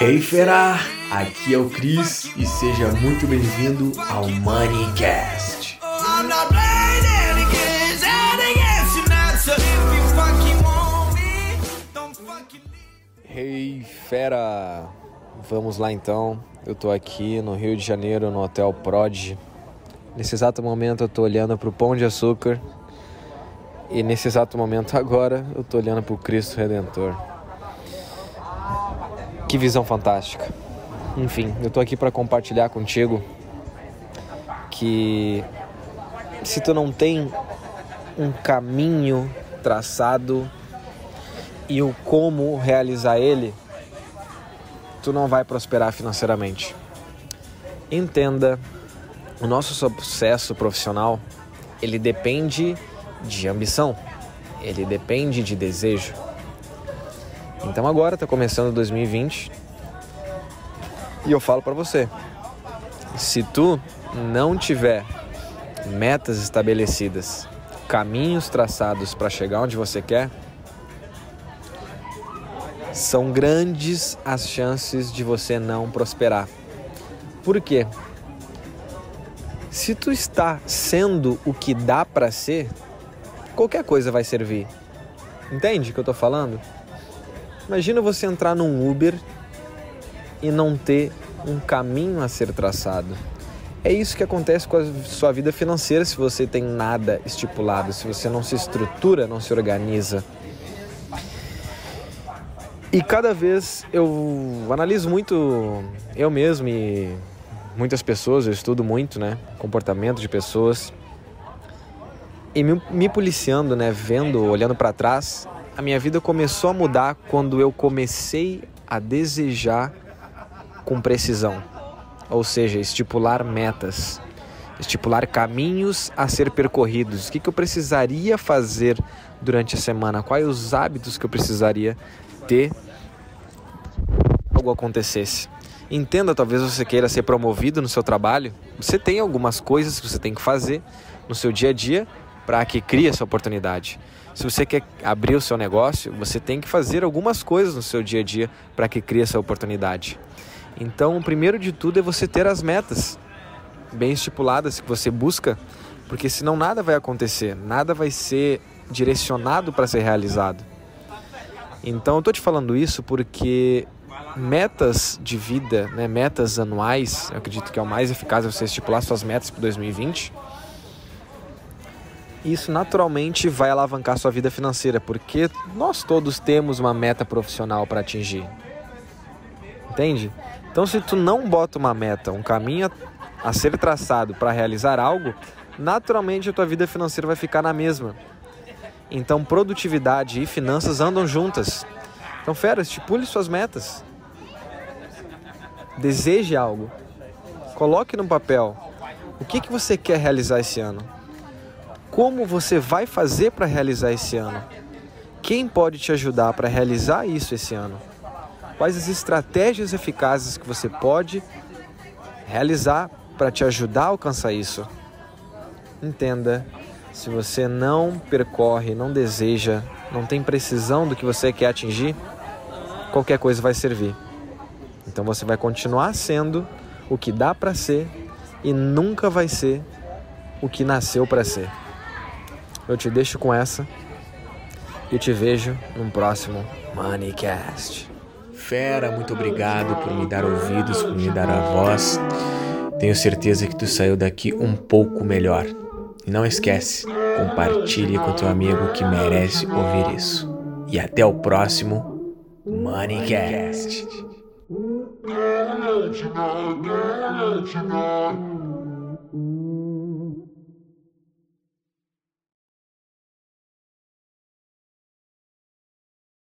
Hey fera, aqui é o Cris e seja muito bem-vindo ao Moneycast. Hey fera, vamos lá então. Eu tô aqui no Rio de Janeiro no Hotel Prod. Nesse exato momento eu tô olhando pro Pão de Açúcar e nesse exato momento agora eu tô olhando pro Cristo Redentor. Que visão fantástica. Enfim, eu tô aqui para compartilhar contigo que se tu não tem um caminho traçado e o como realizar ele, tu não vai prosperar financeiramente. Entenda, o nosso sucesso profissional, ele depende de ambição, ele depende de desejo. Então agora está começando 2020 e eu falo para você, se tu não tiver metas estabelecidas, caminhos traçados para chegar onde você quer, são grandes as chances de você não prosperar. Por quê? Se tu está sendo o que dá para ser, qualquer coisa vai servir. Entende o que eu estou falando? Imagina você entrar num Uber e não ter um caminho a ser traçado. É isso que acontece com a sua vida financeira se você tem nada estipulado, se você não se estrutura, não se organiza. E cada vez eu analiso muito eu mesmo e muitas pessoas, eu estudo muito, né, comportamento de pessoas. E me, me policiando, né, vendo, olhando para trás, a minha vida começou a mudar quando eu comecei a desejar com precisão, ou seja, estipular metas, estipular caminhos a ser percorridos. O que, que eu precisaria fazer durante a semana? Quais os hábitos que eu precisaria ter algo acontecesse? Entenda, talvez você queira ser promovido no seu trabalho. Você tem algumas coisas que você tem que fazer no seu dia a dia para que crie essa oportunidade. Se você quer abrir o seu negócio, você tem que fazer algumas coisas no seu dia a dia para que crie essa oportunidade. Então, o primeiro de tudo é você ter as metas bem estipuladas que você busca, porque senão nada vai acontecer, nada vai ser direcionado para ser realizado. Então, eu estou te falando isso porque metas de vida, né, metas anuais, eu acredito que é o mais eficaz você estipular suas metas para 2020 isso naturalmente vai alavancar sua vida financeira, porque nós todos temos uma meta profissional para atingir. Entende? Então, se tu não bota uma meta, um caminho a ser traçado para realizar algo, naturalmente a tua vida financeira vai ficar na mesma. Então, produtividade e finanças andam juntas. Então, fera, estipule suas metas. Deseje algo. Coloque no papel o que, que você quer realizar esse ano como você vai fazer para realizar esse ano? Quem pode te ajudar para realizar isso esse ano? Quais as estratégias eficazes que você pode realizar para te ajudar a alcançar isso? Entenda, se você não percorre, não deseja, não tem precisão do que você quer atingir, qualquer coisa vai servir. Então você vai continuar sendo o que dá para ser e nunca vai ser o que nasceu para ser. Eu te deixo com essa e te vejo num próximo Moneycast. Fera, muito obrigado por me dar ouvidos, por me dar a voz. Tenho certeza que tu saiu daqui um pouco melhor. E não esquece, compartilhe com teu amigo que merece ouvir isso. E até o próximo Moneycast. Moneycast.